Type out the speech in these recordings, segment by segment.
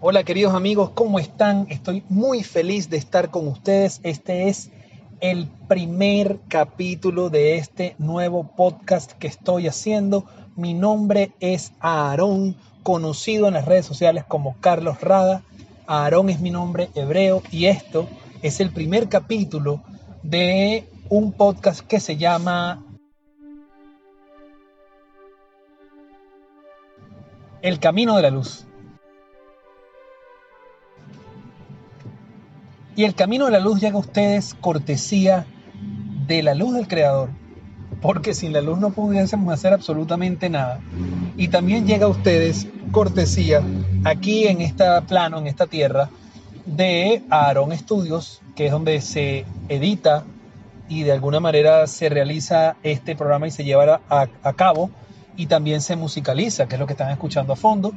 Hola queridos amigos, ¿cómo están? Estoy muy feliz de estar con ustedes. Este es el primer capítulo de este nuevo podcast que estoy haciendo. Mi nombre es Aarón, conocido en las redes sociales como Carlos Rada. Aarón es mi nombre hebreo y esto es el primer capítulo de un podcast que se llama El Camino de la Luz. Y el camino de la luz llega a ustedes cortesía de la luz del Creador, porque sin la luz no pudiésemos hacer absolutamente nada. Y también llega a ustedes cortesía aquí en este plano, en esta tierra, de Aaron Studios, que es donde se edita y de alguna manera se realiza este programa y se lleva a, a cabo y también se musicaliza, que es lo que están escuchando a fondo.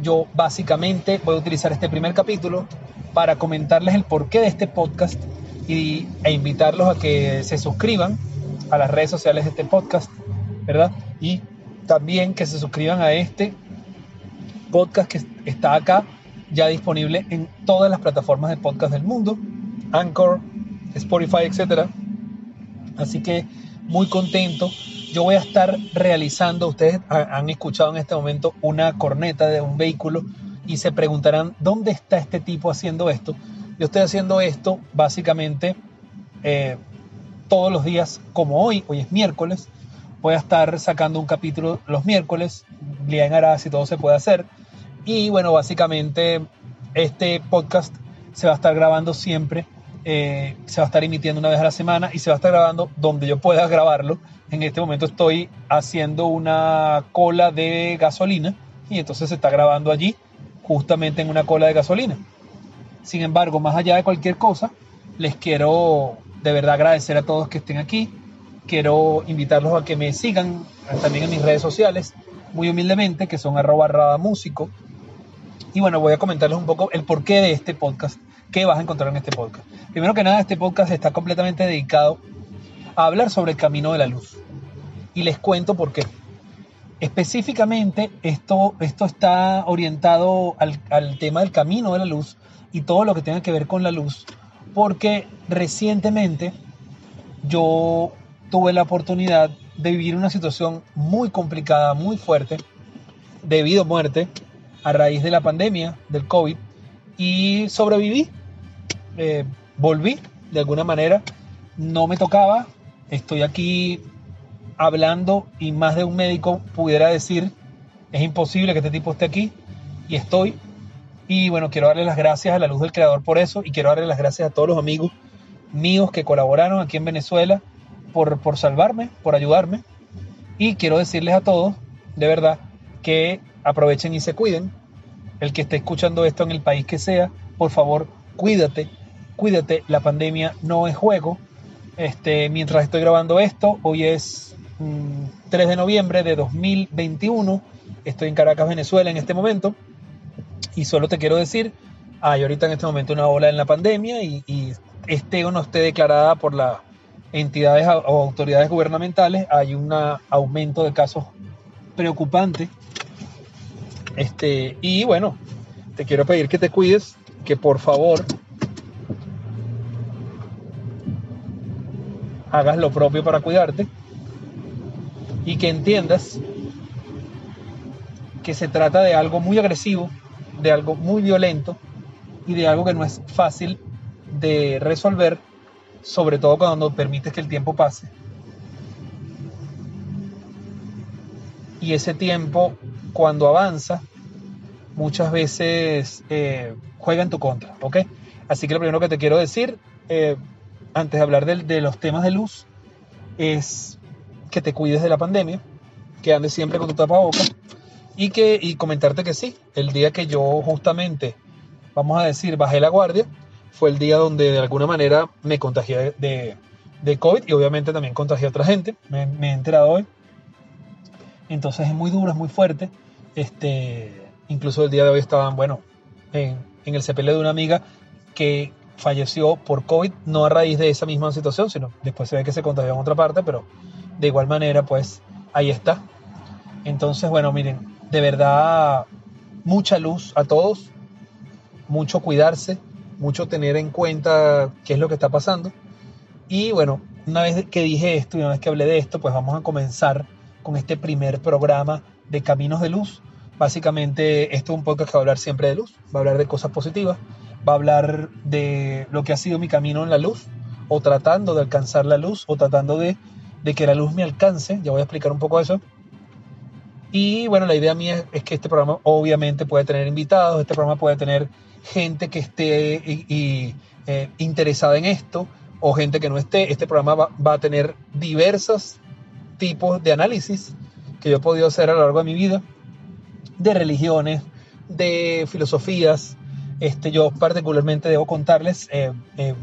Yo básicamente voy a utilizar este primer capítulo para comentarles el porqué de este podcast y, e invitarlos a que se suscriban a las redes sociales de este podcast, ¿verdad? Y también que se suscriban a este podcast que está acá ya disponible en todas las plataformas de podcast del mundo, Anchor, Spotify, etc. Así que muy contento. Yo voy a estar realizando, ustedes han escuchado en este momento una corneta de un vehículo y se preguntarán, ¿dónde está este tipo haciendo esto? Yo estoy haciendo esto básicamente eh, todos los días, como hoy, hoy es miércoles, voy a estar sacando un capítulo los miércoles, día en Arás y todo se puede hacer. Y bueno, básicamente este podcast se va a estar grabando siempre, eh, se va a estar emitiendo una vez a la semana y se va a estar grabando donde yo pueda grabarlo. En este momento estoy haciendo una cola de gasolina y entonces se está grabando allí justamente en una cola de gasolina. Sin embargo, más allá de cualquier cosa, les quiero de verdad agradecer a todos que estén aquí. Quiero invitarlos a que me sigan también en mis redes sociales, muy humildemente, que son arroba músico. Y bueno, voy a comentarles un poco el porqué de este podcast, qué vas a encontrar en este podcast. Primero que nada, este podcast está completamente dedicado a hablar sobre el camino de la luz. Y les cuento por qué. Específicamente, esto, esto está orientado al, al, tema del camino de la luz y todo lo que tenga que ver con la luz, porque recientemente yo tuve la oportunidad de vivir una situación muy complicada, muy fuerte, debido a muerte, a raíz de la pandemia del COVID, y sobreviví, eh, volví de alguna manera, no me tocaba, estoy aquí hablando y más de un médico pudiera decir, es imposible que este tipo esté aquí y estoy. Y bueno, quiero darle las gracias a la luz del creador por eso y quiero darle las gracias a todos los amigos míos que colaboraron aquí en Venezuela por, por salvarme, por ayudarme. Y quiero decirles a todos, de verdad, que aprovechen y se cuiden. El que esté escuchando esto en el país que sea, por favor, cuídate, cuídate. La pandemia no es juego. Este, mientras estoy grabando esto, hoy es 3 de noviembre de 2021. Estoy en Caracas, Venezuela en este momento. Y solo te quiero decir, hay ahorita en este momento una ola en la pandemia y, esté o no esté declarada por las entidades o autoridades gubernamentales, hay un aumento de casos preocupante. Este, y bueno, te quiero pedir que te cuides, que por favor hagas lo propio para cuidarte y que entiendas que se trata de algo muy agresivo, de algo muy violento y de algo que no es fácil de resolver, sobre todo cuando permites que el tiempo pase. Y ese tiempo, cuando avanza, muchas veces eh, juega en tu contra, ¿ok? Así que lo primero que te quiero decir, eh, antes de hablar de, los temas de luz, es que te cuides de la pandemia, que andes siempre con tu tapabocas y, que, y comentarte que sí, el día que yo justamente, vamos a decir, bajé la guardia, fue el día donde de alguna manera me contagié de, de COVID y obviamente también contagié a otra gente, me, he enterado hoy. Entonces es muy duro, es muy fuerte. Este, incluso el día de hoy estaban, bueno, en, en el sepelio de una amiga que falleció por COVID, no a raíz de esa misma situación, sino después se ve que se contagió en otra parte, pero de igual manera, pues ahí está. Entonces, bueno, miren, de verdad, mucha luz a todos. mucho cuidarse, mucho tener en cuenta qué es lo que está pasando. Y bueno, una vez que dije esto y una vez que hablé de esto, pues vamos a comenzar con este primer programa de Caminos de Luz. Básicamente, esto es un podcast que va a hablar siempre de luz, va a hablar de cosas positivas, va a hablar de lo que ha sido mi camino en la luz, o tratando de alcanzar la luz, o tratando de, de que la luz me alcance. Ya voy a explicar un poco eso. Y bueno, la idea mía es que este programa obviamente puede tener invitados, este programa puede tener gente que esté eh, interesada en esto o gente que no esté. Este programa va, va, a tener diversos tipos de análisis que yo he podido hacer a lo largo de mi vida, de religiones, de filosofías. Este, yo particularmente debo contarles, eh, eh,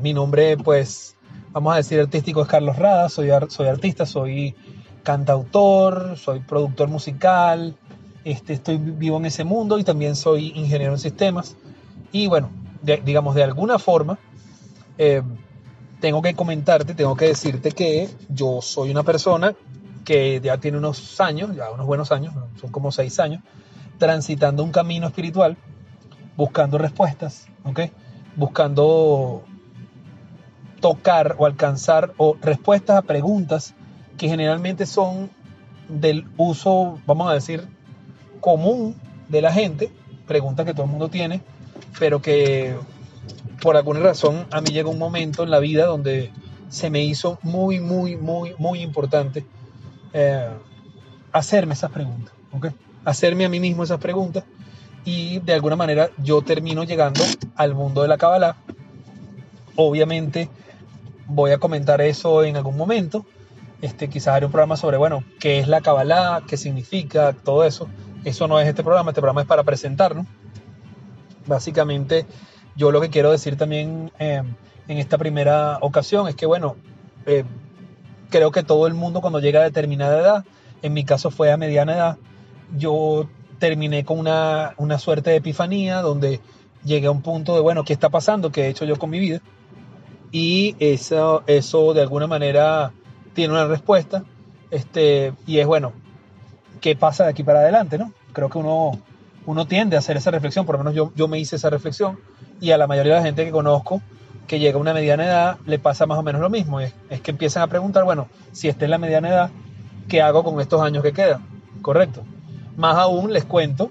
mi nombre pues, vamos a decir artístico es Carlos Rada, soy, soy artista, soy cantautor, soy productor musical, este, estoy vivo en ese mundo y también soy ingeniero en sistemas. Y bueno, digamos, de alguna forma, eh, tengo que comentarte, tengo que decirte que yo soy una persona que ya tiene unos años, ya unos buenos años, son como seis años, transitando un camino espiritual, buscando respuestas, ¿ok? Buscando tocar o alcanzar o respuestas a preguntas que generalmente son del uso, vamos a decir, común de la gente, preguntas que todo el mundo tiene, pero que por alguna razón a mí llega un momento en la vida donde se me hizo muy, muy, muy, muy importante eh, hacerme esas preguntas, ¿okay? hacerme a mí mismo esas preguntas y de alguna manera yo termino llegando al mundo de la Kabbalah. Obviamente voy a comentar eso en algún momento. Este, quizás haré un programa sobre, bueno, qué es la Kabbalah, qué significa, todo eso. Eso no es este programa, este programa es para presentarnos. Básicamente, yo lo que quiero decir también eh, en esta primera ocasión es que, bueno, eh, creo que todo el mundo cuando llega a determinada edad, en mi caso fue a mediana edad, yo terminé con una, una suerte de epifanía donde llegué a un punto de, bueno, ¿qué está pasando? ¿Qué he hecho yo con mi vida? Y eso, eso de alguna manera tiene una respuesta. Este, y es, bueno, ¿qué pasa de aquí para adelante? ¿no? Creo que uno, uno tiende a hacer esa reflexión, por lo menos yo, yo me hice esa reflexión, y a la mayoría de la gente que conozco que llega a una mediana edad le pasa más o menos lo mismo. Es, es que empiezan a preguntar, bueno, si esta es la mediana edad, ¿qué hago con estos años que quedan? Correcto. Más aún les cuento,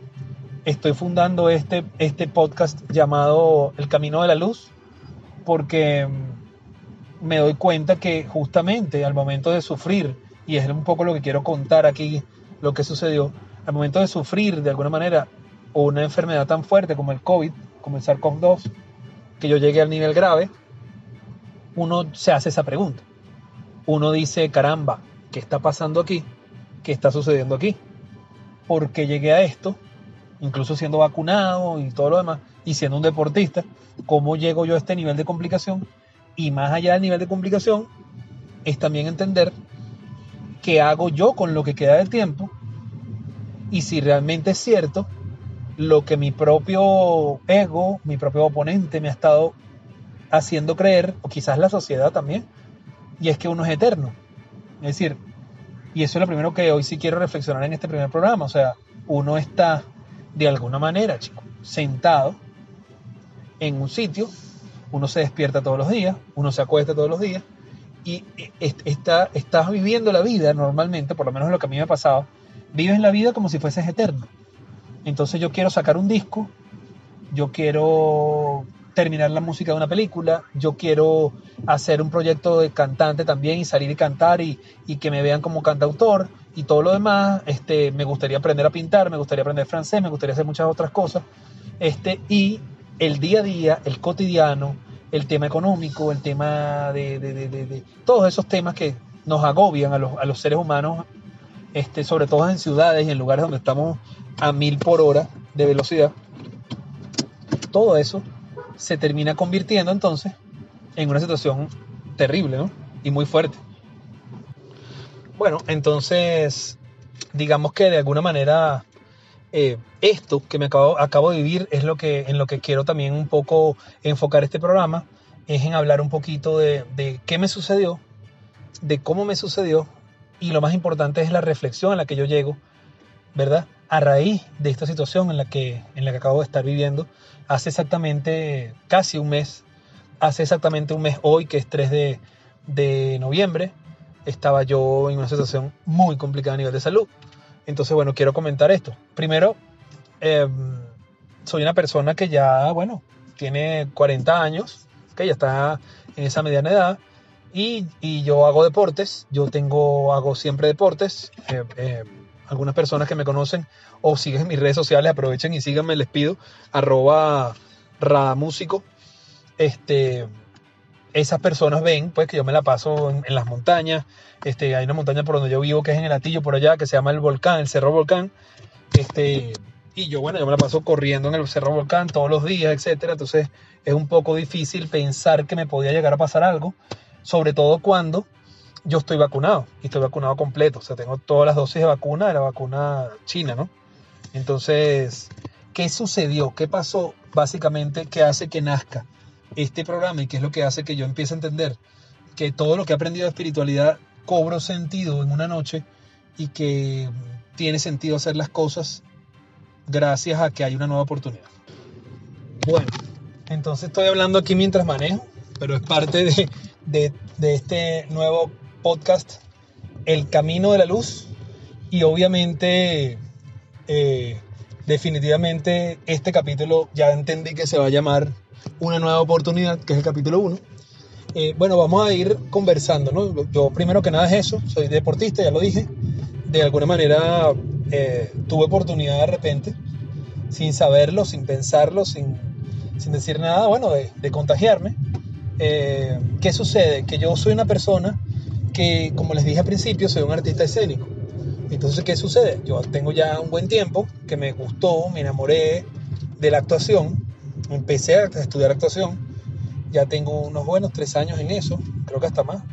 estoy fundando este, este podcast llamado El Camino de la Luz, porque me doy cuenta que justamente al momento de sufrir, y es un poco lo que quiero contar aquí, lo que sucedió, al momento de sufrir de alguna manera una enfermedad tan fuerte como el COVID, como el SARS-CoV-2, que yo llegué al nivel grave, uno se hace esa pregunta. Uno dice, caramba, ¿qué está pasando aquí? ¿Qué está sucediendo aquí? ¿Por qué llegué a esto? Incluso siendo vacunado y todo lo demás, y siendo un deportista, ¿cómo llego yo a este nivel de complicación? Y más allá del nivel de complicación, es también entender qué hago yo con lo que queda del tiempo y si realmente es cierto lo que mi propio ego, mi propio oponente me ha estado haciendo creer, o quizás la sociedad también, y es que uno es eterno. Es decir, y eso es lo primero que hoy sí quiero reflexionar en este primer programa, o sea, uno está de alguna manera, chico, sentado en un sitio, uno se despierta todos los días, uno se acuesta todos los días, y está, estás viviendo la vida normalmente, por lo menos lo que a mí me ha pasado, vives la vida como si fueses eterno. Entonces yo quiero sacar un disco, yo quiero terminar la música de una película, yo quiero hacer un proyecto de cantante también y salir y cantar y, que me vean como cantautor y todo lo demás. Este, me gustaría aprender a pintar, me gustaría aprender francés, me gustaría hacer muchas otras cosas. Este, y el día a día, el cotidiano, el tema económico, el tema de, todos esos temas que nos agobian a los, a los seres humanos, este, sobre todo en ciudades y en lugares donde estamos a mil por hora de velocidad, todo eso se termina convirtiendo entonces en una situación terrible y muy fuerte. Bueno, entonces, digamos que de alguna manera eh, esto que me acabo, acabo de vivir es lo que, en lo que quiero también un poco enfocar este programa, es en hablar un poquito de, de qué me sucedió, de cómo me sucedió y lo más importante es la reflexión a la que yo llego, ¿verdad? A raíz de esta situación en la que, en la que acabo de estar viviendo, hace exactamente casi un mes, hace exactamente un mes hoy, que es 3 de, de noviembre, estaba yo en una situación muy complicada a nivel de salud. Entonces, bueno, quiero comentar esto. Primero, em, soy una persona que ya, bueno, tiene 40 años, que ya está en esa mediana edad, y, y yo hago deportes, yo tengo, hago siempre deportes. Eh, eh, algunas personas que me conocen o siguen mis redes sociales, aprovechen y síganme, les pido, arroba ramúsico. Este, esas personas ven pues que yo me la paso en, las montañas. Este, hay una montaña por donde yo vivo que es en el Atillo por allá, que se llama el Volcán, el Cerro Volcán. Este, y yo, bueno, yo me la paso corriendo en el Cerro Volcán todos los días, etcétera. Entonces es un poco difícil pensar que me podía llegar a pasar algo, sobre todo cuando yo estoy vacunado y estoy vacunado completo. O sea, tengo todas las dosis de vacuna de la vacuna china, ¿no? Entonces, ¿qué sucedió? ¿Qué pasó básicamente que hace que nazca este programa y qué es lo que hace que yo empiece a entender que todo lo que he aprendido de espiritualidad cobro sentido en una noche y que tiene sentido hacer las cosas gracias a que hay una nueva oportunidad. Bueno, entonces estoy hablando aquí mientras manejo, pero es parte de, de, de este nuevo podcast, El Camino de la Luz, y obviamente, eh, definitivamente, este capítulo ya entendí que se va a llamar Una nueva oportunidad, que es el capítulo 1. Eh, bueno, vamos a ir conversando, ¿no? Yo primero que nada es eso, soy deportista, ya lo dije. De alguna manera eh, tuve oportunidad de repente sin saberlo, sin pensarlo, sin, sin decir nada, bueno, de, contagiarme. ¿Qué sucede? Que yo soy una persona que, como les dije al principio, soy un artista escénico. Entonces, ¿qué sucede? Yo tengo ya un buen tiempo que me gustó, me enamoré de la actuación, empecé a estudiar actuación, ya tengo unos buenos tres años en eso, creo que hasta más,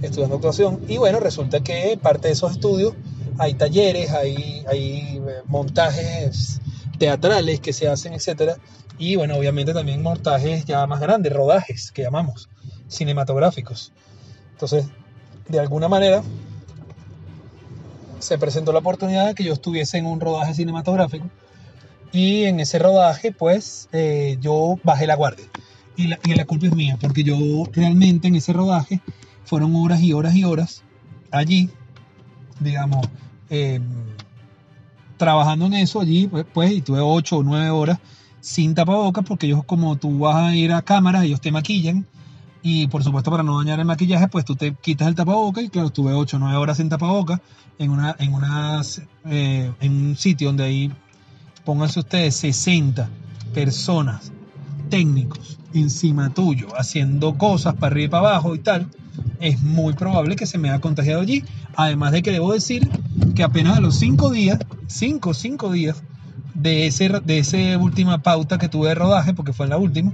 estudiando actuación, y bueno, resulta que parte de esos estudios hay talleres, hay, hay eh, montajes teatrales que se hacen, etcétera. Y bueno, obviamente también montajes ya más grandes, rodajes que llamamos, cinematográficos. Entonces, de alguna manera, se presentó la oportunidad de que yo estuviese en un rodaje cinematográfico. Y en ese rodaje, pues, eh, yo bajé la guardia. Y la, y la culpa es mía, porque yo realmente en ese rodaje fueron horas y horas y horas allí, digamos, eh, trabajando en eso allí, pues, pues, y tuve ocho o nueve horas sin tapabocas, porque ellos como tú vas a ir a cámara, ellos te maquillan, y por supuesto para no dañar el maquillaje, pues tú te quitas el tapabocas, y claro, estuve ocho o nueve horas sin tapabocas, en, una, en, unas, eh, en un sitio donde ahí, pónganse ustedes, 60 personas, técnicos, encima tuyo, haciendo cosas para arriba y para abajo y tal, es muy probable que se me haya contagiado allí. Además de que debo decir que apenas a los cinco días, cinco, cinco días de ese, de esa última pauta que tuve de rodaje, porque fue la última,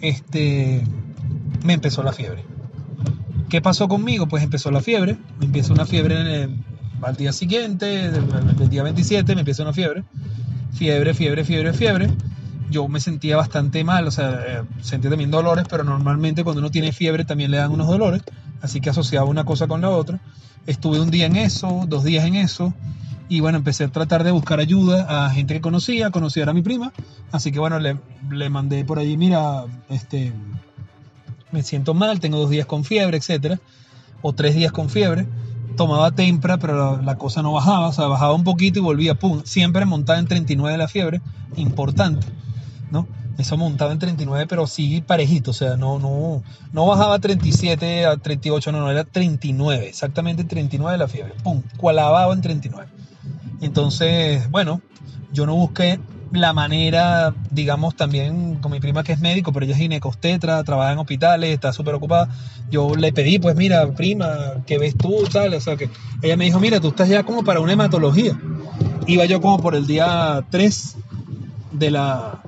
este, me empezó la fiebre. ¿Qué pasó conmigo? Pues empezó la fiebre, me empieza una fiebre al día siguiente, el día 27 me empieza una fiebre, fiebre, fiebre, fiebre, fiebre. Yo me sentía bastante mal, o sea, eh, sentía también dolores, pero normalmente cuando uno tiene fiebre también le dan unos dolores, así que asociaba una cosa con la otra. Estuve un día en eso, dos días en eso, y bueno, empecé a tratar de buscar ayuda a gente que conocía, conocía a mi prima, así que bueno, le, le mandé por allí, mira, este, me siento mal, tengo dos días con fiebre, etcétera, o tres días con fiebre. Tomaba tempra, pero la, cosa no bajaba, o sea, bajaba un poquito y volvía, pum, siempre montada en 39 la fiebre, importante, ¿no? Eso montaba en 39, pero sí parejito, o sea, no, no, no bajaba a 37, a 38, no, no, era 39, exactamente 39 la fiebre, pum, cualababa en 39. Entonces, bueno, yo no busqué la manera, digamos, también con mi prima que es médico, pero ella es ginecostetra, trabaja en hospitales, está súper ocupada. Yo le pedí, pues mira, prima, ¿qué ves tú? Tal, o sea, que ella me dijo, mira, tú estás ya como para una hematología. Iba yo como por el día 3 de, la,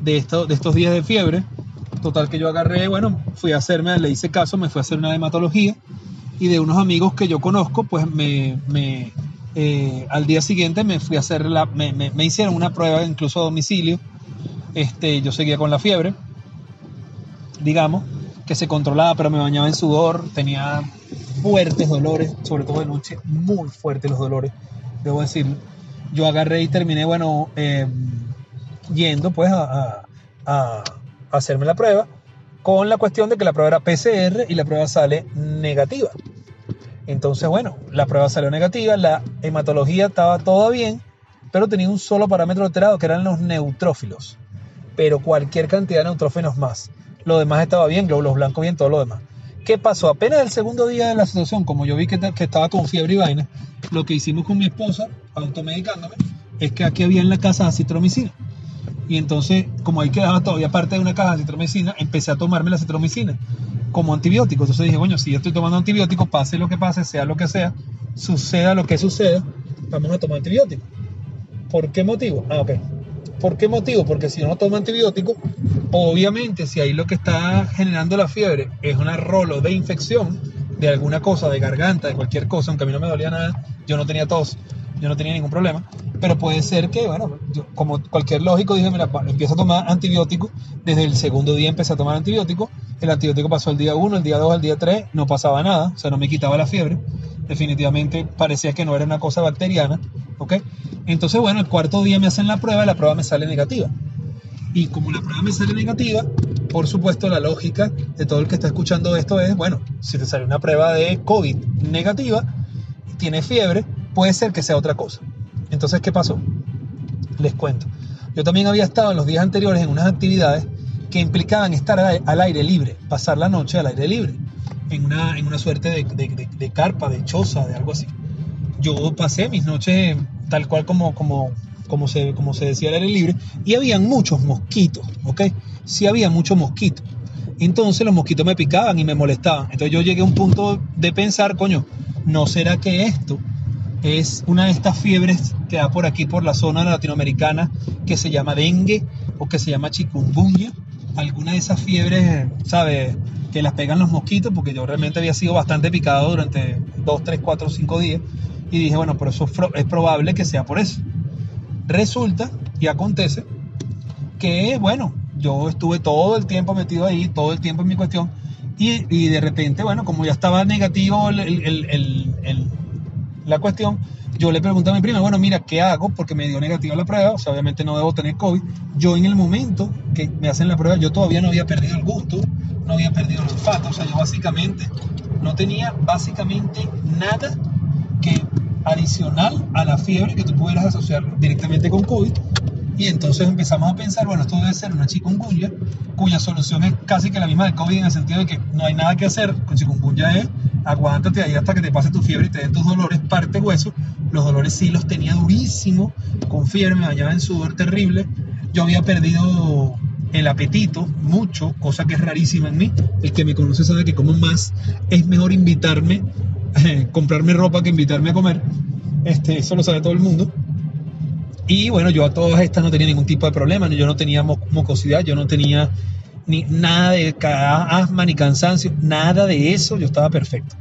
de, esto, de estos días de fiebre. Total que yo agarré, bueno, fui a hacerme, le hice caso, me fui a hacer una hematología y de unos amigos que yo conozco, pues me, me eh, al día siguiente me fui a hacer la, me, me, me, hicieron una prueba incluso a domicilio. Este, yo seguía con la fiebre, digamos, que se controlaba, pero me bañaba en sudor, tenía fuertes dolores, sobre todo de noche, muy fuertes los dolores, debo decir. yo agarré y terminé, bueno, eh, yendo pues a, a, hacerme la prueba con la cuestión de que la prueba era PCR y la prueba sale negativa. Entonces, bueno, la prueba salió negativa, la hematología estaba todo bien, pero tenía un solo parámetro alterado que eran los neutrófilos. Pero cualquier cantidad de neutrófilos más. Lo demás estaba bien, glóbulos blancos bien, todo lo demás. ¿Qué pasó? Apenas el segundo día de la situación, como yo vi que, que estaba con fiebre y vaina, lo que hicimos con mi esposa, automedicándome, es que aquí había en la casa acitromicina. Y entonces, como ahí quedaba todavía parte de una caja de citromicina, empecé a tomarme la citromicina como antibiótico. Entonces dije, bueno, si yo estoy tomando antibiótico, pase lo que pase, sea lo que sea, suceda lo que suceda, vamos a tomar antibiótico. ¿Por qué motivo? Ah, ok. ¿Por qué motivo? Porque si no toma antibiótico, obviamente si ahí lo que está generando la fiebre es una rolo de infección de alguna cosa, de garganta, de cualquier cosa, aunque a mí no me dolía nada, yo no tenía tos, yo no tenía ningún problema, pero puede ser que, bueno, como cualquier lógico, dije, mira, empiezo a tomar antibiótico, desde el segundo día empecé a tomar antibiótico, el antibiótico pasó el día 1, el día 2, el día 3, no pasaba nada, o sea, no me quitaba la fiebre, definitivamente parecía que no era una cosa bacteriana, ¿ok? Entonces, bueno, el cuarto día me hacen la prueba y la prueba me sale negativa. Y como la prueba me sale negativa, por supuesto la lógica de todo el que está escuchando esto es, bueno, si te sale una prueba de COVID negativa, tiene fiebre, puede ser que sea otra cosa. Entonces, ¿qué pasó? Les cuento. Yo también había estado en los días anteriores en unas actividades que implicaban estar al aire libre, pasar la noche al aire libre, en una, en una suerte de, carpa, de choza, de algo así. Yo pasé mis noches tal cual como, como, como, se, como se decía al aire libre, y habían muchos mosquitos, ¿ok? Sí había muchos mosquitos. Entonces los mosquitos me picaban y me molestaban. Entonces yo llegué a un punto de pensar, coño, ¿no será que esto es una de estas fiebres que da por aquí, por la zona latinoamericana, que se llama dengue o que se llama chikungunya. Alguna de esas fiebres, ¿sabes? Que las pegan los mosquitos, porque yo realmente había sido bastante picado durante 2, 3, 4, 5 días. Y dije, bueno, pero eso es probable que sea por eso. Resulta y acontece que, bueno, yo estuve todo el tiempo metido ahí, todo el tiempo en mi cuestión. Y, y de repente, bueno, como ya estaba negativo el, la cuestión, yo le pregunté a mi prima, bueno, mira, ¿qué hago? Porque me dio negativa la prueba, o sea, obviamente no debo tener COVID. Yo en el momento que me hacen la prueba, yo todavía no había perdido el gusto, no había perdido el olfato, o sea, yo básicamente no tenía básicamente nada que adicional a la fiebre que tú pudieras asociar directamente con COVID. Y entonces empezamos a pensar, bueno, esto debe ser una chikungunya, cuya solución es casi que la misma de COVID en el sentido de que no hay nada que hacer con chikungunya es aguántate ahí hasta que te pase tu fiebre y te den tus dolores, parte hueso. Los dolores sí los tenía durísimo, con fiebre, me bañaba en sudor terrible. Yo había perdido el apetito mucho, cosa que es rarísima en mí. El que me conoce sabe que como más es mejor invitarme, eh, comprarme ropa que invitarme a comer. Este, eso lo sabe todo el mundo. Y bueno, yo a todas estas no tenía ningún tipo de problema, yo no tenía mucosidad, yo no tenía ni nada de asma ni cansancio, nada de eso, yo estaba perfecto.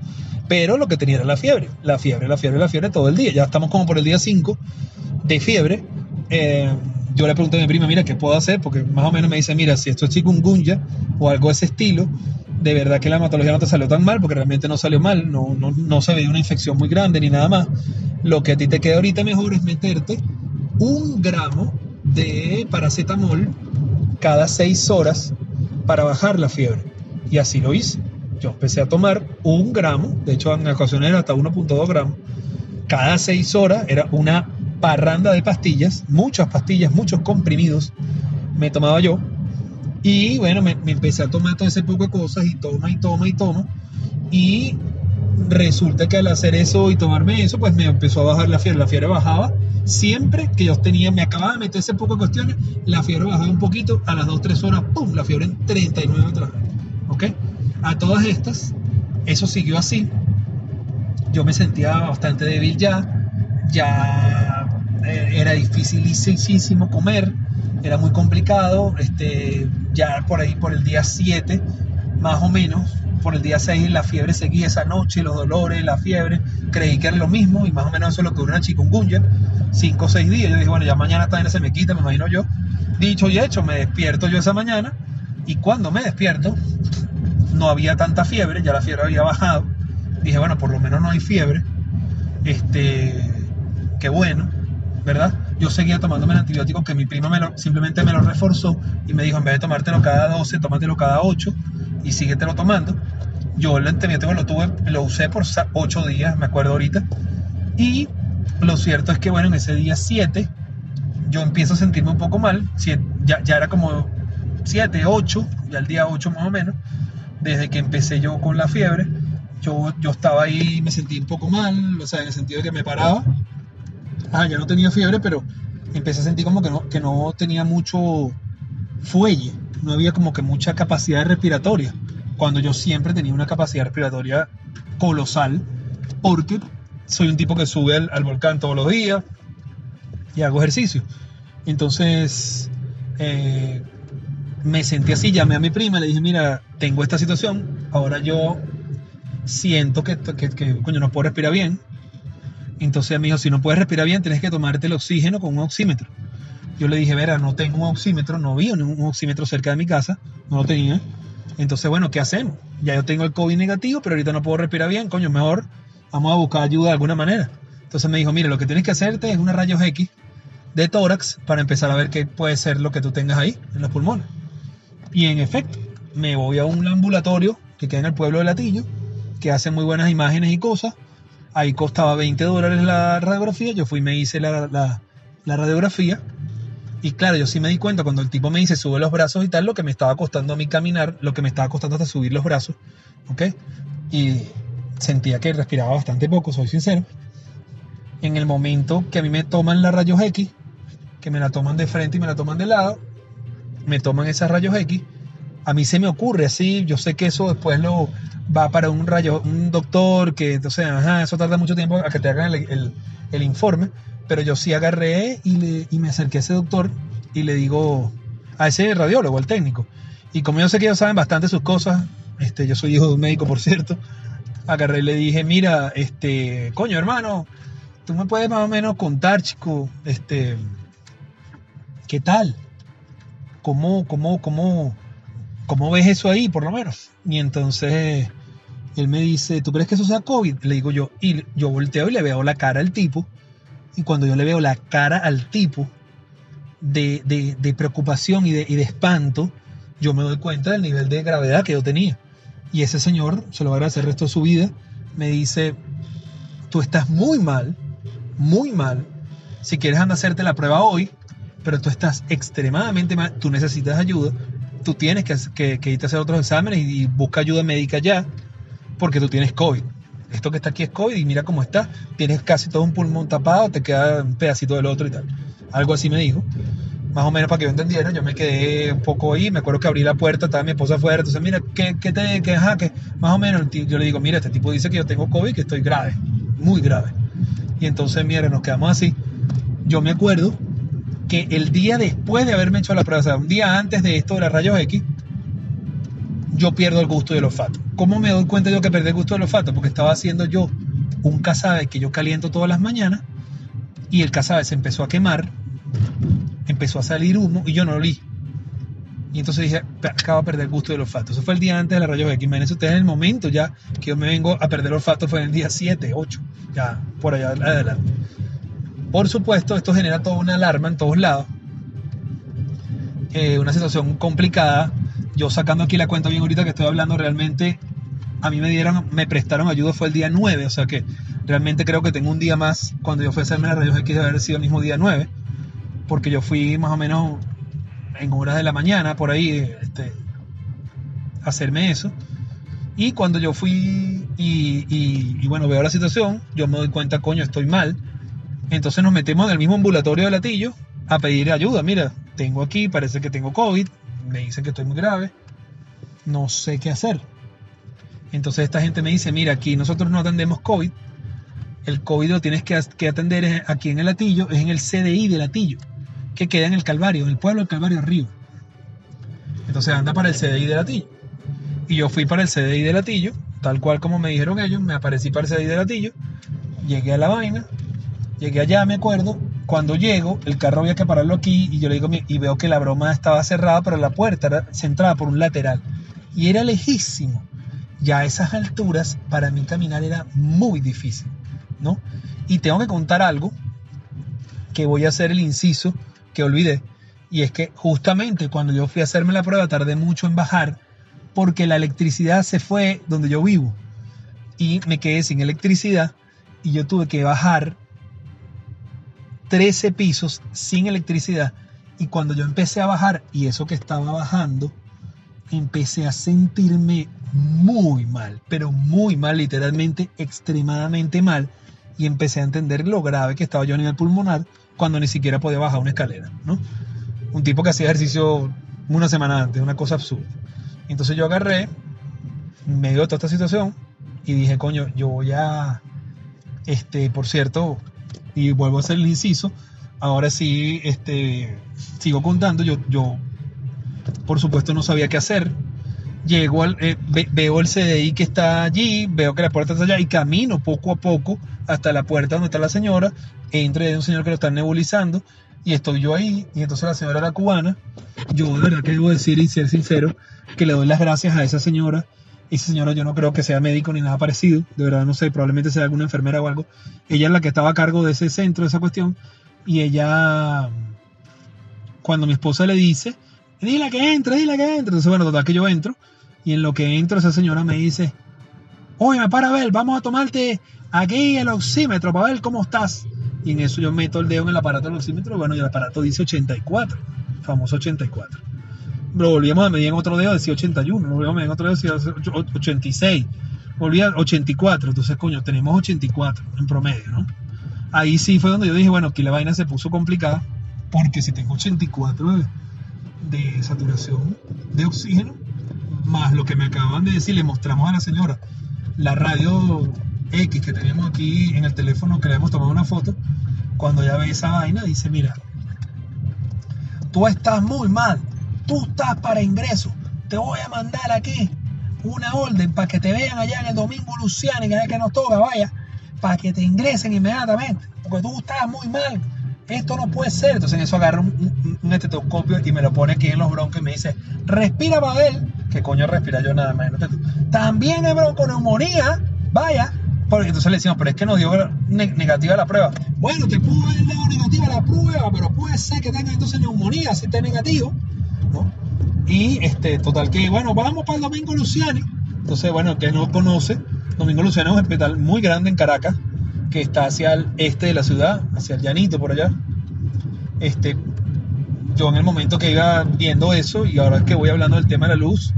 Pero lo que tenía era la fiebre, la fiebre, la fiebre, la fiebre todo el día. Ya estamos como por el día 5 de fiebre. Eh, yo le pregunté a mi prima, mira, ¿qué puedo hacer? Porque más o menos me dice, mira, si esto es chikungunya o algo de ese estilo, de verdad que la hematología no te salió tan mal, porque realmente no salió mal, no, no, no se veía una infección muy grande ni nada más. Lo que a ti te queda ahorita mejor es meterte un gramo de paracetamol cada seis horas para bajar la fiebre. Y así lo hice. Yo empecé a tomar un gramo, de hecho en ocasiones era hasta 1.2 gramos, cada seis horas era una parranda de pastillas, muchas pastillas, muchos comprimidos me tomaba yo. Y bueno, me, me empecé a tomar todo ese poco de cosas y toma y toma y toma. Y resulta que al hacer eso y tomarme eso, pues me empezó a bajar la fiebre. La fiebre bajaba siempre que yo tenía, me acababa de meter ese poco de cuestiones, la fiebre bajaba un poquito, a las 2-3 horas, ¡pum! La fiebre en 39 otra vez. ¿Ok? A todas estas, eso siguió así. Yo me sentía bastante débil ya, ya eh, era dificilísimo comer, era muy complicado, este, ya por ahí por el día 7, más o menos, por el día 6 la fiebre seguía esa noche, los dolores, la fiebre, creí que era lo mismo y más o menos eso es lo que una chikungunya, 5 o 6 días. Yo dije, bueno, ya mañana también se me quita, me imagino yo. Dicho y hecho, me despierto yo esa mañana y cuando me despierto no había tanta fiebre, ya la fiebre había bajado. Dije, bueno, por lo menos no hay fiebre. Este, qué bueno. ¿verdad? Yo seguía tomándome el antibiótico que mi prima simplemente me lo reforzó y me dijo, en vez de tomártelo cada 12, tómatelo cada 8 y síguetelo tomando. Yo el lo tuve, lo usé por 8 días, me acuerdo ahorita. Y lo cierto es que, bueno, en ese día 7 yo empiezo a sentirme un poco mal, ya, ya era como 7, 8, ya el día 8 más o menos, desde que empecé yo con la fiebre, yo, yo estaba ahí, me sentí un poco mal, o sea, en el sentido de que me paraba, ah, ya no tenía fiebre, pero empecé a sentir como que no, que no tenía mucho fuelle, no había como que mucha capacidad respiratoria, cuando yo siempre tenía una capacidad respiratoria colosal, porque soy un tipo que sube al, volcán todos los días y hago ejercicio. Entonces, eh, me sentí así, llamé a mi prima, le dije, mira, tengo esta situación, ahora yo siento que, que, coño, no puedo respirar bien. Entonces me dijo, si no puedes respirar bien, tienes que tomarte el oxígeno con un oxímetro. Yo le dije, verá, no tengo un oxímetro, no vi un oxímetro cerca de mi casa, no lo tenía. Entonces, bueno, ¿qué hacemos? Ya yo tengo el COVID negativo, pero ahorita no puedo respirar bien, coño, mejor vamos a buscar ayuda de alguna manera. Entonces me dijo, mire, lo que tienes que hacerte es una rayos X de tórax para empezar a ver qué puede ser lo que tú tengas ahí en los pulmones. Y en efecto, me voy a un ambulatorio que queda en el pueblo de Latillo, que hace muy buenas imágenes y cosas. Ahí costaba 20 dólares la radiografía, yo fui y me hice la, la, radiografía. Y claro, yo sí me di cuenta cuando el tipo me dice sube los brazos y tal, lo que me estaba costando a mí caminar, lo que me estaba costando hasta subir los brazos. ¿Ok? Y sentía que respiraba bastante poco, soy sincero. En el momento que a mí me toman la rayos X, que me la toman de frente y me la toman de lado, me toman esos rayos X, a mí se me ocurre así, yo sé que eso después lo va para un rayo, un doctor, que entonces, ajá, eso tarda mucho tiempo a que te hagan el, informe, pero yo sí agarré y, le, y me acerqué a ese doctor y le digo, a ese radiólogo, el técnico, y como yo sé que ellos saben bastante sus cosas, este, yo soy hijo de un médico, por cierto, agarré y le dije, mira, este, coño, hermano, tú me puedes más o menos contar, chico, este, ¿qué tal? ¿Cómo, cómo, cómo, cómo ves eso ahí, por lo menos? Y entonces él me dice, ¿tú crees que eso sea COVID? Le digo yo, y yo volteo y le veo la cara al tipo. Y cuando yo le veo la cara al tipo de, de, preocupación y de, y de espanto, yo me doy cuenta del nivel de gravedad que yo tenía. Y ese señor, se lo va a agradecer el resto de su vida, me dice, tú estás muy mal, muy mal. Si quieres andar a hacerte la prueba hoy, pero tú estás extremadamente mal, tú necesitas ayuda, tú tienes que, que, irte a hacer otros exámenes y, busca ayuda médica ya, porque tú tienes COVID. Esto que está aquí es COVID y mira cómo está. Tienes casi todo un pulmón tapado, te queda un pedacito del otro y tal. Algo así me dijo. Más o menos para que yo entendiera, yo me quedé un poco ahí, me acuerdo que abrí la puerta, estaba mi esposa afuera, entonces mira, ¿qué, qué te, qué, ajá, que más o menos, yo le digo, mira, este tipo dice que yo tengo COVID, que estoy grave, muy grave. Y entonces, mira, nos quedamos así. Yo me acuerdo que el día después de haberme hecho la prueba, un día antes de esto de los rayos X, yo pierdo el gusto del olfato. ¿Cómo me doy cuenta yo que perdí el gusto del olfato? Porque estaba haciendo yo un cazabe que yo caliento todas las mañanas y el cazabe se empezó a quemar, empezó a salir humo y yo no lo olí. Y entonces dije, acabo de perder el gusto del olfato. Eso fue el día antes de la rayos X. Imagínense ustedes en el momento ya que yo me vengo a perder el olfato, fue en el día 7, 8, ya por allá adelante. Por supuesto, esto genera toda una alarma en todos lados. Eh, una situación complicada. Yo sacando aquí la cuenta bien ahorita que estoy hablando, realmente a mí me dieron, me prestaron ayuda, fue el día 9, o sea que realmente creo que tengo un día más cuando yo fui a hacerme la rayos X de haber sido el mismo día 9, porque yo fui más o menos en horas de la mañana por ahí este, a hacerme eso. Y cuando yo fui y, y, bueno, veo la situación, yo me doy cuenta, coño, estoy mal entonces nos metemos en el mismo ambulatorio de Latillo a pedir ayuda. Mira, tengo aquí, parece que tengo COVID, me dicen que estoy muy grave, no sé qué hacer. Entonces esta gente me dice, mira, aquí nosotros no atendemos COVID, el COVID lo tienes que, atender aquí en el Latillo, es en el CDI de Latillo, que queda en el Calvario, en el pueblo del Calvario arriba. Entonces anda para el CDI de Latillo. Y yo fui para el CDI de Latillo, tal cual como me dijeron ellos, me aparecí para el CDI de Latillo, llegué a la vaina, Llegué allá, me acuerdo, cuando llego, el carro había que pararlo aquí y yo le digo, y veo que la broma estaba cerrada, pero la puerta era centrada por un lateral. Y era lejísimo. Ya a esas alturas, para mí caminar era muy difícil, ¿no? Y tengo que contar algo. que voy a hacer el inciso que olvidé. Y es que justamente cuando yo fui a hacerme la prueba tardé mucho en bajar porque la electricidad se fue donde yo vivo y me quedé sin electricidad y yo tuve que bajar 13 pisos sin electricidad y cuando yo empecé a bajar y eso que estaba bajando empecé a sentirme muy mal, pero muy mal, literalmente extremadamente mal y empecé a entender lo grave que estaba yo a nivel pulmonar cuando ni siquiera podía bajar una escalera, ¿no? Un tipo que hacía ejercicio una semana antes, una cosa absurda. Entonces yo agarré, me dio toda esta situación y dije, coño, yo voy a, este, por cierto, y vuelvo a hacer el inciso, ahora sí, este, sigo contando, yo, yo, por supuesto no sabía qué hacer, llego al, eh, veo el CDI que está allí, veo que la puerta está allá y camino poco a poco hasta la puerta donde está la señora, entre de un señor que lo está nebulizando y estoy yo ahí. Y entonces la señora era cubana, yo de verdad que debo decir y ser sincero que le doy las gracias a esa señora, esa señora yo no creo que sea médico ni nada parecido, de verdad no sé, probablemente sea alguna enfermera o algo, ella es la que estaba a cargo de ese centro, de esa cuestión y ella, cuando mi esposa le dice, dile que entre, dile que entre. Entonces, bueno, total que yo entro y en lo que entro esa señora me dice, oye, para ver, vamos a tomarte aquí el oxímetro para ver cómo estás. Y en eso yo meto el dedo en el aparato del oxímetro, bueno, y el aparato dice 84, famoso 84. Lo volvíamos a medir en otro dedo, decía 81, lo volvíamos a medir en otro dedo, decía 86, volvía 84, entonces coño, tenemos 84 en promedio, ¿no? Ahí sí fue donde yo dije, bueno, aquí la vaina se puso complicada, porque si tengo 84 de saturación de oxígeno, más lo que me acaban de decir, le mostramos a la señora la radio X que tenemos aquí en el teléfono que le hemos tomado una foto, cuando ya ve esa vaina, dice, mira, tú estás muy mal, tú estás para ingreso, te voy a mandar aquí una orden para que te vean allá en el domingo Luciano, que es que nos toca, vaya, para que te ingresen inmediatamente, porque tú estás muy mal, esto no puede ser. Entonces en eso agarra un, estetoscopio y me lo pone aquí en los broncos y me dice, respira Babel, que coño respira yo nada más. También es bronconeumonía, vaya. Porque entonces le decimos, pero es que nos dio negativa la prueba. Bueno, te pudo haber dado negativa la prueba, pero puede ser que tenga entonces neumonía si está negativo. Y este, total que, bueno, vamos para el Domingo Luciani. Entonces, bueno, que no conoce, Domingo Luciano es un hospital muy grande en Caracas, que está hacia el este de la ciudad, hacia el llanito por allá. Este, yo en el momento que iba viendo eso y ahora que voy hablando del tema de la luz,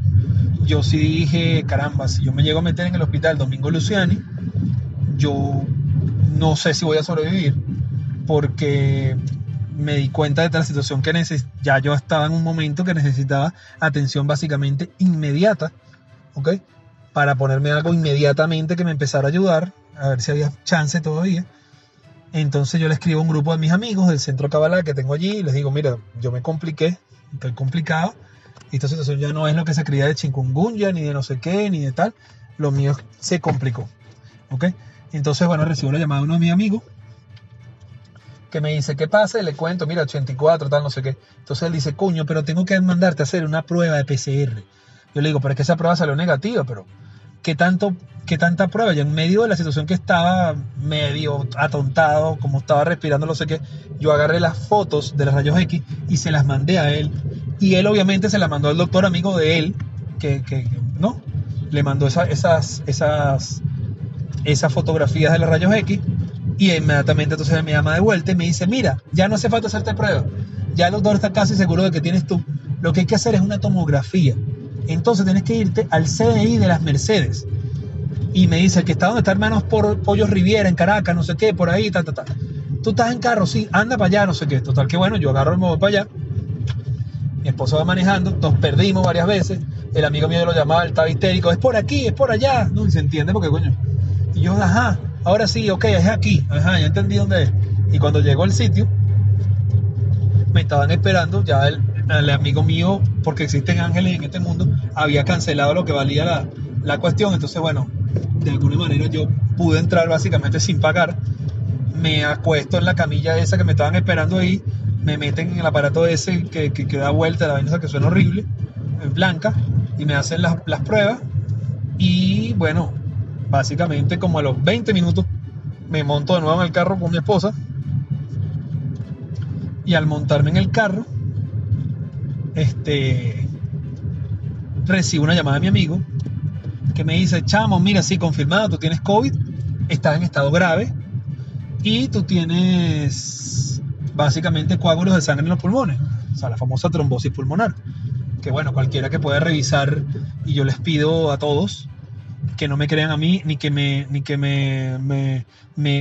yo sí dije, caramba, si yo me llego a meter en el hospital Domingo Luciani, yo no sé si voy a sobrevivir porque me di cuenta de la situación que ya yo estaba en un momento que necesitaba atención básicamente inmediata, ¿ok? Para ponerme algo inmediatamente que me empezara a ayudar, a ver si había chance todavía. Entonces yo le escribo a un grupo de mis amigos del centro Kabbalah que tengo allí y les digo, mira, yo me compliqué, estoy complicado, esta situación ya no es lo que se creía de chikungunya, ni de no sé qué, ni de tal, lo mío se complicó, ¿ok? Entonces, bueno, recibo la llamada de uno de mis amigos que me dice, ¿qué pasa? Y le cuento, mira, 84, tal, no sé qué. Entonces él dice, coño, pero tengo que mandarte a hacer una prueba de PCR. Yo le digo, pero es que esa prueba salió negativa, pero ¿qué, tanto, qué tanta prueba? Yo en medio de la situación que estaba medio atontado, como estaba respirando, no sé qué, yo agarré las fotos de los rayos X y se las mandé a él. Y él obviamente se las mandó al doctor amigo de él, que, que ¿no? Le mandó esas, esas esas fotografías de los rayos X y inmediatamente entonces me llama de vuelta y me dice, mira, ya no hace falta hacerte prueba, ya el doctor está casi seguro de que tienes tú, lo que hay que hacer es una tomografía. Entonces tienes que irte al CDI de las Mercedes. Y me dice, que está donde está hermanos por Pollos Riviera, en Caracas, no sé qué, por ahí, ta, ta, ta. Tú estás en carro, sí, anda para allá, no sé qué. Total, que bueno, yo agarro el modo para allá. Mi esposo va manejando, nos perdimos varias veces. El amigo mío lo llamaba, él estaba histérico, es por aquí, es por allá. No, y se entiende porque, coño, y yo, ajá, ahora sí, ok, es aquí, ajá, ya entendí dónde es. Y cuando llegó al sitio, me estaban esperando, ya el, amigo mío, porque existen ángeles en este mundo, había cancelado lo que valía la, la cuestión. Entonces, bueno, de alguna manera yo pude entrar básicamente sin pagar. Me acuesto en la camilla esa que me estaban esperando ahí, me meten en el aparato ese que, que, da vuelta, la vaina que suena horrible, en blanca, y me hacen las pruebas. Y bueno, básicamente como a los 20 minutos me monto de nuevo en el carro con mi esposa. Y al montarme en el carro, este, recibo una llamada de mi amigo que me dice, chamo, mira, sí, confirmado, tú tienes COVID, estás en estado grave y tú tienes básicamente coágulos de sangre en los pulmones, o sea, la famosa trombosis pulmonar, que bueno, cualquiera que pueda revisar, y yo les pido a todos que no me crean a mí ni que me, ni que me, me,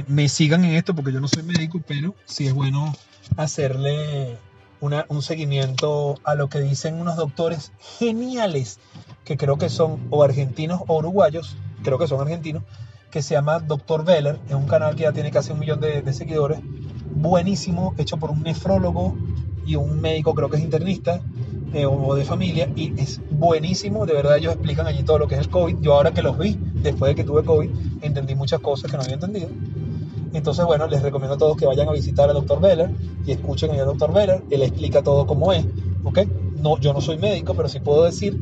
me, sigan en esto, porque yo no soy médico, pero sí es bueno hacerle un seguimiento a lo que dicen unos doctores geniales, que creo que son o argentinos o uruguayos, creo que son argentinos, que se llama Doctor Veller, es un canal que ya tiene casi un millón de, seguidores, buenísimo, hecho por un nefrólogo y un médico, creo que es internista eh, o de familia, y es buenísimo, de verdad ellos explican allí todo lo que es el COVID. Yo ahora que los vi, después de que tuve COVID, entendí muchas cosas que no había entendido. Entonces, bueno, les recomiendo a todos que vayan a visitar al Dr. Veller y escuchen al Dr. Veller. Él explica todo cómo es, ¿ok? No, yo no soy médico, pero sí puedo decir,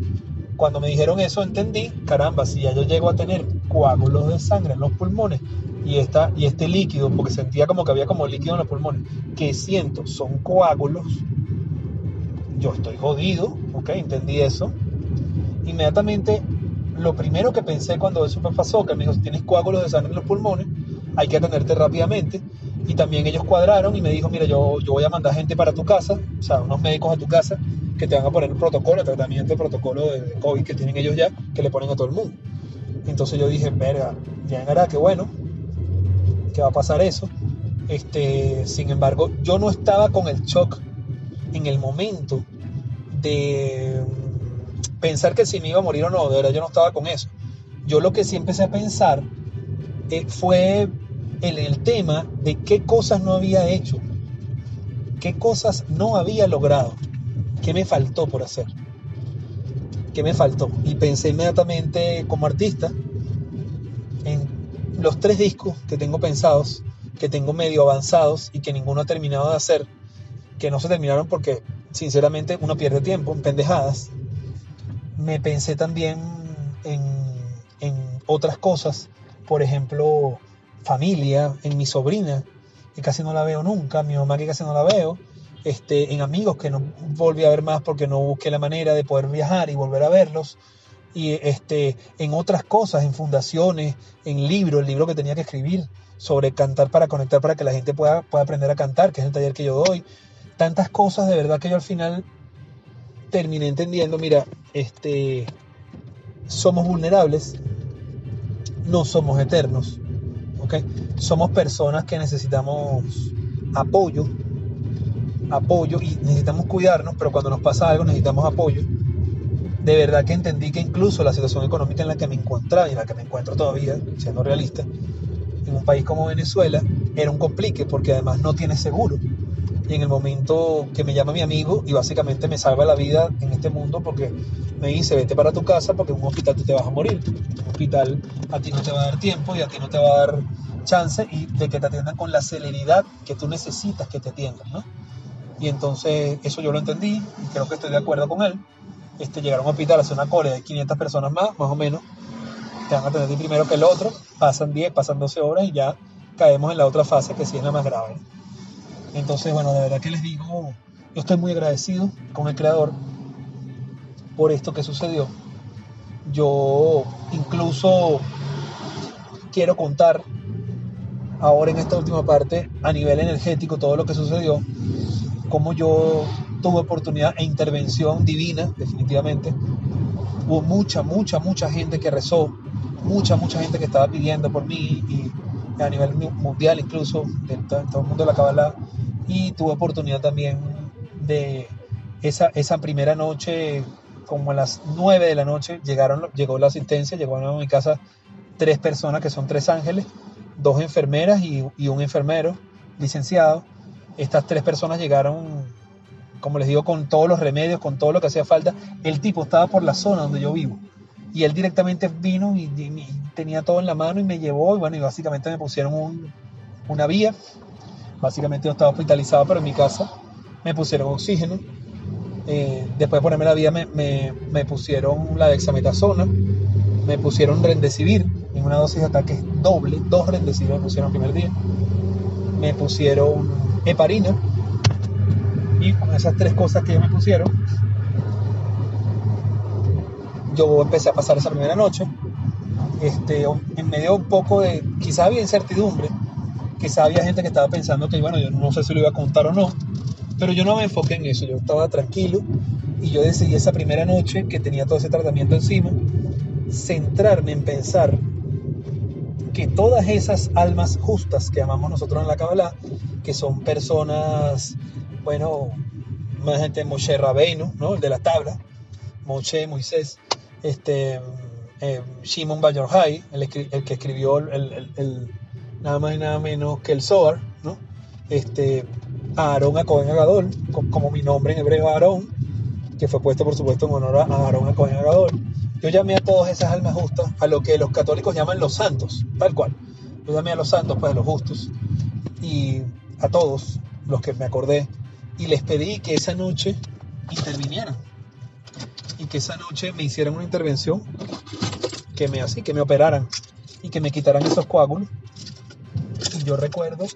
cuando me dijeron eso entendí, caramba, si ya yo llego a tener coágulos de sangre en los pulmones y, esta, y este líquido, porque sentía como que había como líquido en los pulmones, que siento son coágulos, yo estoy jodido, ¿ok? Entendí eso. Inmediatamente, lo primero que pensé cuando eso me pasó, que me dijo, si tienes coágulos de sangre en los pulmones, hay que atenderte rápidamente. Y también ellos cuadraron y me dijo, mira, yo, yo voy a mandar gente para tu casa, o sea, unos médicos a tu casa que te van a poner el protocolo, tratamiento, el protocolo de COVID que tienen ellos ya, que le ponen a todo el mundo. Entonces yo dije, verga, ya hará, qué bueno, que va a pasar eso. Este, sin embargo, yo no estaba con el shock en el momento de pensar que si me iba a morir o no, de verdad yo no estaba con eso. Yo lo que sí empecé a pensar eh, fue el tema de qué cosas no había hecho, qué cosas no había logrado, qué me faltó por hacer, qué me faltó. Y pensé inmediatamente como artista en los tres discos que tengo pensados, que tengo medio avanzados y que ninguno ha terminado de hacer, que no se terminaron porque sinceramente uno pierde tiempo en pendejadas. Me pensé también en, en otras cosas por ejemplo, familia, en mi sobrina, que casi no la veo nunca, mi mamá que casi no la veo, este, en amigos que no volví a ver más porque no busqué la manera de poder viajar y volver a verlos, y este, en otras cosas, en fundaciones, en libros, el libro que tenía que escribir sobre cantar para conectar, para que la gente pueda, pueda aprender a cantar, que es el taller que yo doy, tantas cosas de verdad que yo al final terminé entendiendo, mira, este, somos vulnerables, no somos eternos. Somos personas que necesitamos apoyo, apoyo y necesitamos cuidarnos, pero cuando nos pasa algo necesitamos apoyo. De verdad que entendí que incluso la situación económica en la que me encontraba y en la que me encuentro todavía, siendo realista, en un país como Venezuela, era un complique porque además no tiene seguro y en el momento que me llama mi amigo y básicamente me salva la vida en este mundo porque me dice vete para tu casa porque en un hospital tú te vas a morir. Un hospital a ti no te va a dar tiempo y a ti no te va a dar chance y de que te atiendan con la celeridad que tú necesitas que te atiendan, ¿no? Y entonces eso yo lo entendí y creo que estoy de acuerdo con él. Este, llegar a un hospital, hacer una cola de 500 personas más, más o menos, te van a atender primero que el otro, pasan 10, pasan 12 horas y ya caemos en la otra fase que sí es la más grave. Entonces, bueno, de verdad que les digo, yo estoy muy agradecido con el creador por esto que sucedió. Yo incluso quiero contar ahora en esta última parte a nivel energético todo lo que sucedió, como yo tuve oportunidad e intervención divina, definitivamente. Hubo mucha, mucha, mucha gente que rezó, mucha, mucha gente que estaba pidiendo por mí y a nivel mundial incluso, todo, el mundo de la Kabbalah, y tuve oportunidad también de esa, esa primera noche, como a las 9 de la noche, llegaron, llegó la asistencia, llegaron a mi casa tres personas que son tres ángeles, dos enfermeras y, y un enfermero licenciado. Estas tres personas llegaron, como les digo, con todos los remedios, con todo lo que hacía falta. El tipo estaba por la zona donde yo vivo y él directamente vino y, tenía todo en la mano y me llevó y bueno, y básicamente me pusieron una vía Básicamente yo estaba hospitalizado, pero en mi casa me pusieron oxígeno. Eh, después de ponerme la vía me, me, pusieron la dexametasona, me pusieron rendecivir en una dosis de ataque doble, dos rendecivir me pusieron el primer día. Me pusieron heparina Y con esas tres cosas que me pusieron, yo empecé a pasar esa primera noche. Este, en medio un poco de, quizás había incertidumbre, quizás había gente que estaba pensando que, bueno, yo no sé si lo iba a contar o no, pero yo no me enfoqué en eso, yo estaba tranquilo y yo decidí esa primera noche que tenía todo ese tratamiento encima, centrarme en pensar que todas esas almas justas que amamos nosotros en la Kabbalah, que son personas, bueno, más gente, Moshe Rabbeinu, ¿no? El de la tabla, Moshe, Moisés, este, eh, Shimon el, el, que escribió el, nada más y nada menos que el Zohar, ¿no? Este, Aarón a Cohen como mi nombre en hebreo Aarón, que fue puesto por supuesto en honor a Aarón a Cohen. Yo llamé a todas esas almas justas a lo que los católicos llaman los santos, tal cual. Yo llamé a los santos, pues a los justos, y a todos los que me acordé, y les pedí que esa noche intervinieran y que esa noche me hicieran una intervención que me así, que me operaran y que me quitaran esos coágulos. Yo recuerdo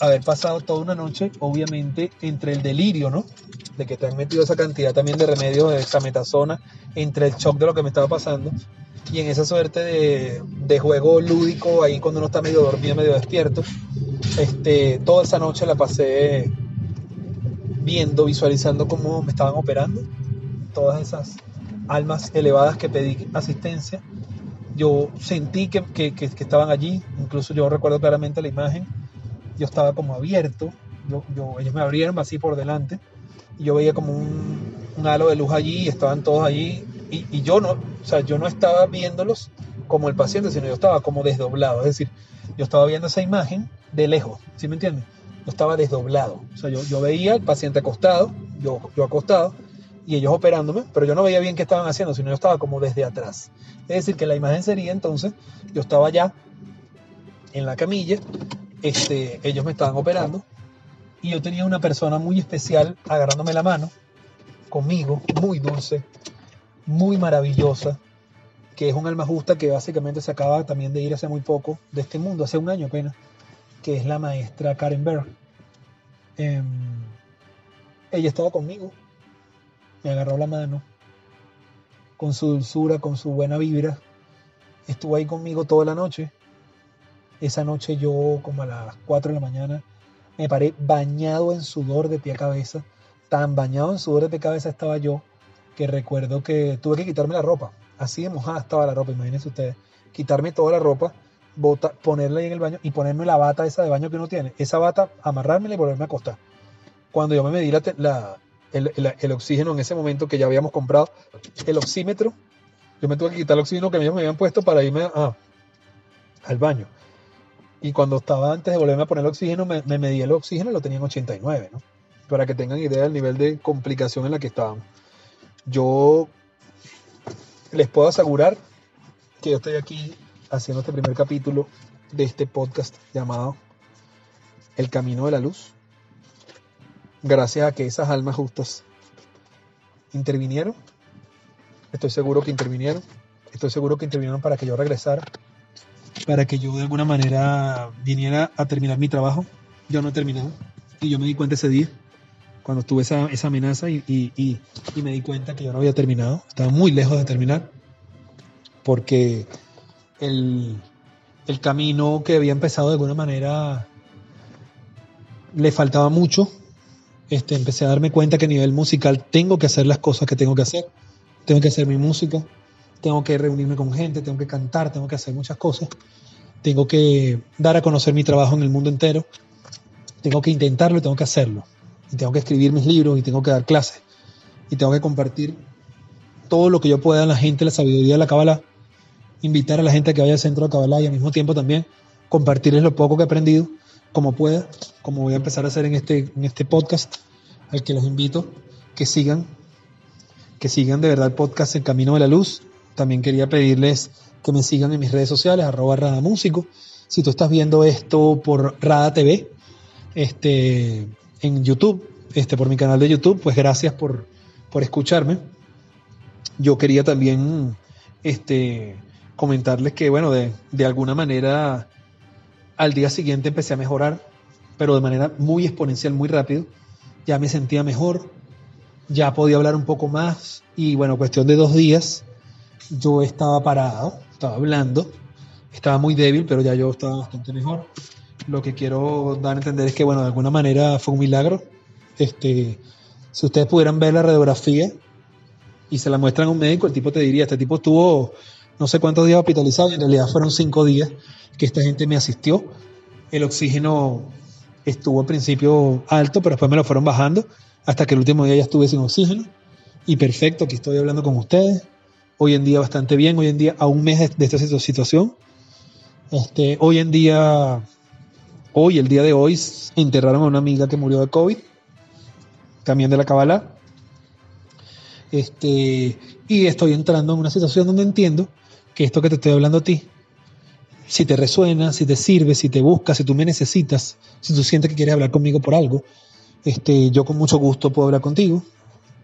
haber pasado toda una noche, obviamente, entre el delirio, ¿no? De que te han metido esa cantidad también de remedios de exametazona, entre el shock de lo que me estaba pasando y en esa suerte de, juego lúdico ahí cuando uno está medio dormido, medio despierto. Este, toda esa noche la pasé viendo, visualizando cómo me estaban operando todas esas almas elevadas que pedí asistencia. Yo sentí que, que, estaban allí, incluso yo recuerdo claramente la imagen, yo estaba como abierto, yo, ellos me abrieron así por delante, y yo veía como un, halo de luz allí, y estaban todos allí, y, y, yo no, o sea, yo no estaba viéndolos como el paciente, sino yo estaba como desdoblado, es decir, yo estaba viendo esa imagen de lejos, ¿sí me entiendes? Yo estaba desdoblado, o sea, yo, yo veía al paciente acostado, yo, yo acostado, y ellos operándome, pero yo no veía bien qué estaban haciendo, sino yo estaba como desde atrás. Es decir, que la imagen sería entonces, yo estaba ya en la camilla, este, ellos me estaban operando y yo tenía una persona muy especial agarrándome la mano conmigo, muy dulce, muy maravillosa, que es un alma justa que básicamente se acaba también de ir hace muy poco de este mundo, hace un año apenas, que es la maestra Karen Berg. Em, ella estaba conmigo me agarró la mano, con su dulzura, con su buena vibra, estuvo ahí conmigo toda la noche. Esa noche yo, como a las 4 de la mañana, me paré bañado en sudor de pie a cabeza. Tan bañado en sudor de pie a cabeza estaba yo que recuerdo que tuve que quitarme la ropa. Así de mojada estaba la ropa, imagínense ustedes. Quitarme toda la ropa, bota, ponerla ahí en el baño y ponerme la bata esa de baño que uno tiene. Esa bata, amarrármela y volverme a acostar. Cuando yo me medí el, oxígeno en ese momento que ya habíamos comprado, el oxímetro, yo me tuve que quitar el oxígeno que ellos me habían puesto para irme al baño. Y cuando estaba antes de volverme a poner el oxígeno, me, me medí el oxígeno y lo tenía en 89, ¿no? Para que tengan idea del nivel de complicación en la que estábamos. Yo les puedo asegurar que yo estoy aquí haciendo este primer capítulo de este podcast llamado El Camino de la Luz gracias a que esas almas justas intervinieron. Estoy seguro que intervinieron. Estoy seguro que intervinieron para que yo regresara, para que yo de alguna manera viniera a terminar mi trabajo. Yo no he terminado. Y yo me di cuenta ese día, cuando tuve esa, esa amenaza y, y, y, me di cuenta que yo no había terminado. Estaba muy lejos de terminar. Porque el, el camino que había empezado de alguna manera le faltaba mucho este, empecé a darme cuenta que a nivel musical tengo que hacer las cosas que tengo que hacer. Tengo que hacer mi música, tengo que reunirme con gente, tengo que cantar, tengo que hacer muchas cosas. Tengo que dar a conocer mi trabajo en el mundo entero. Tengo que intentarlo y tengo que hacerlo. Y tengo que escribir mis libros y tengo que dar clases. Y tengo que compartir todo lo que yo pueda a la gente, la sabiduría de la Kabbalah. Invitar a la gente a que vaya al centro de Kabbalah y al mismo tiempo también compartirles lo poco que he aprendido como pueda, como voy a empezar a hacer en este, en este podcast, al que los invito que sigan, que sigan de verdad el podcast El Camino de la Luz. También quería pedirles que me sigan en mis redes sociales, arroba Rada Músico. Si tú estás viendo esto por Rada TV, este, en YouTube, este, por mi canal de YouTube, pues gracias por, por escucharme. Yo quería también este, comentarles que, bueno, de, de alguna manera al día siguiente empecé a mejorar, pero de manera muy exponencial, muy rápido. ya me sentía mejor, ya podía hablar un poco más y bueno, cuestión de dos días yo estaba parado, estaba hablando, estaba muy débil, pero ya yo estaba bastante mejor. Lo que quiero dar a entender es que bueno, de alguna manera fue un milagro. Este, si ustedes pudieran ver la radiografía y se la muestran a un médico, el tipo te diría, este tipo estuvo no sé cuántos días hospitalizado, en realidad fueron cinco días que esta gente me asistió. El oxígeno estuvo al principio alto, pero después me lo fueron bajando hasta que el último día ya estuve sin oxígeno. Y perfecto, aquí estoy hablando con ustedes. Hoy en día bastante bien, hoy en día a un mes de esta situación. Este, hoy en día, hoy, el día de hoy, enterraron a una amiga que murió de COVID, también de la Kabbalah. Este, y estoy entrando en una situación donde entiendo que esto que te estoy hablando a ti, si te resuena, si te sirve, si te busca, si tú me necesitas, si tú sientes que quieres hablar conmigo por algo, este, yo con mucho gusto puedo hablar contigo.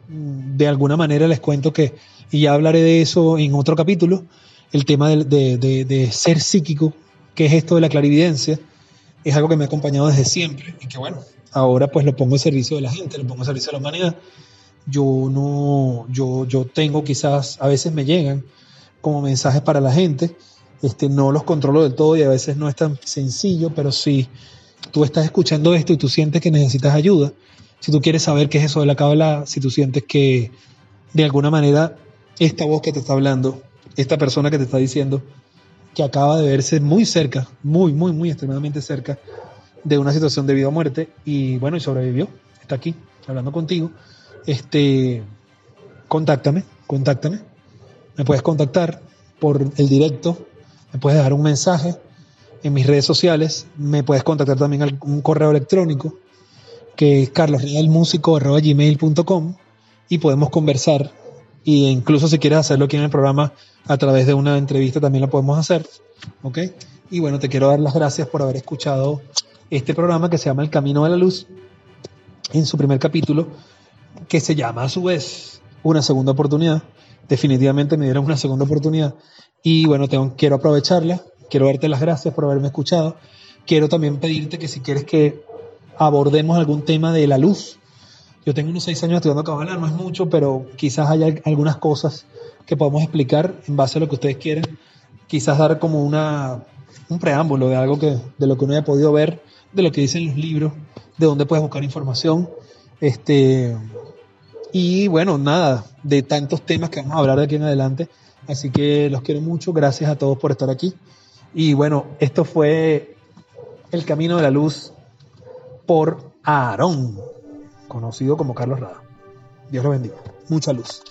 De alguna manera les cuento que, y ya hablaré de eso en otro capítulo, el tema de, de ser psíquico, que es esto de la clarividencia, es algo que me ha acompañado desde siempre y que bueno, ahora pues lo pongo al servicio de la gente, lo pongo al servicio de la humanidad. Yo no, yo, yo tengo quizás, a veces me llegan como mensajes para la gente. Este, no los controlo del todo y a veces no es tan sencillo, pero si tú estás escuchando esto y tú sientes que necesitas ayuda, si tú quieres saber qué es eso de la cábala, si tú sientes que de alguna manera esta voz que te está hablando, esta persona que te está diciendo que acaba de verse muy cerca, muy, muy, muy extremadamente cerca de una situación de vida o muerte y bueno, y sobrevivió, está aquí hablando contigo, este, contáctame, contáctame. Me puedes contactar por el directo, me puedes dejar un mensaje en mis redes sociales, me puedes contactar también al un correo electrónico que es y podemos conversar e incluso si quieres hacerlo aquí en el programa a través de una entrevista también lo podemos hacer, ¿ok? Y bueno, te quiero dar las gracias por haber escuchado este programa que se llama El Camino de la Luz en su primer capítulo que se llama a su vez Una Segunda Oportunidad. Definitivamente me dieron una segunda oportunidad. Y bueno, tengo, quiero aprovecharla, quiero darte las gracias por haberme escuchado, quiero también pedirte que si quieres que abordemos algún tema de la luz, yo tengo unos seis años estudiando cabala, no es mucho, pero quizás haya algunas cosas que podamos explicar en base a lo que ustedes quieren, quizás dar como una, un preámbulo de algo que, de lo que uno haya podido ver, de lo que dicen los libros, de dónde puedes buscar información, este, y bueno, nada, de tantos temas que vamos a hablar de aquí en adelante. Así que los quiero mucho. Gracias a todos por estar aquí. Y bueno, esto fue El Camino de la Luz por Aarón, conocido como Carlos Rada. Dios lo bendiga. Mucha luz.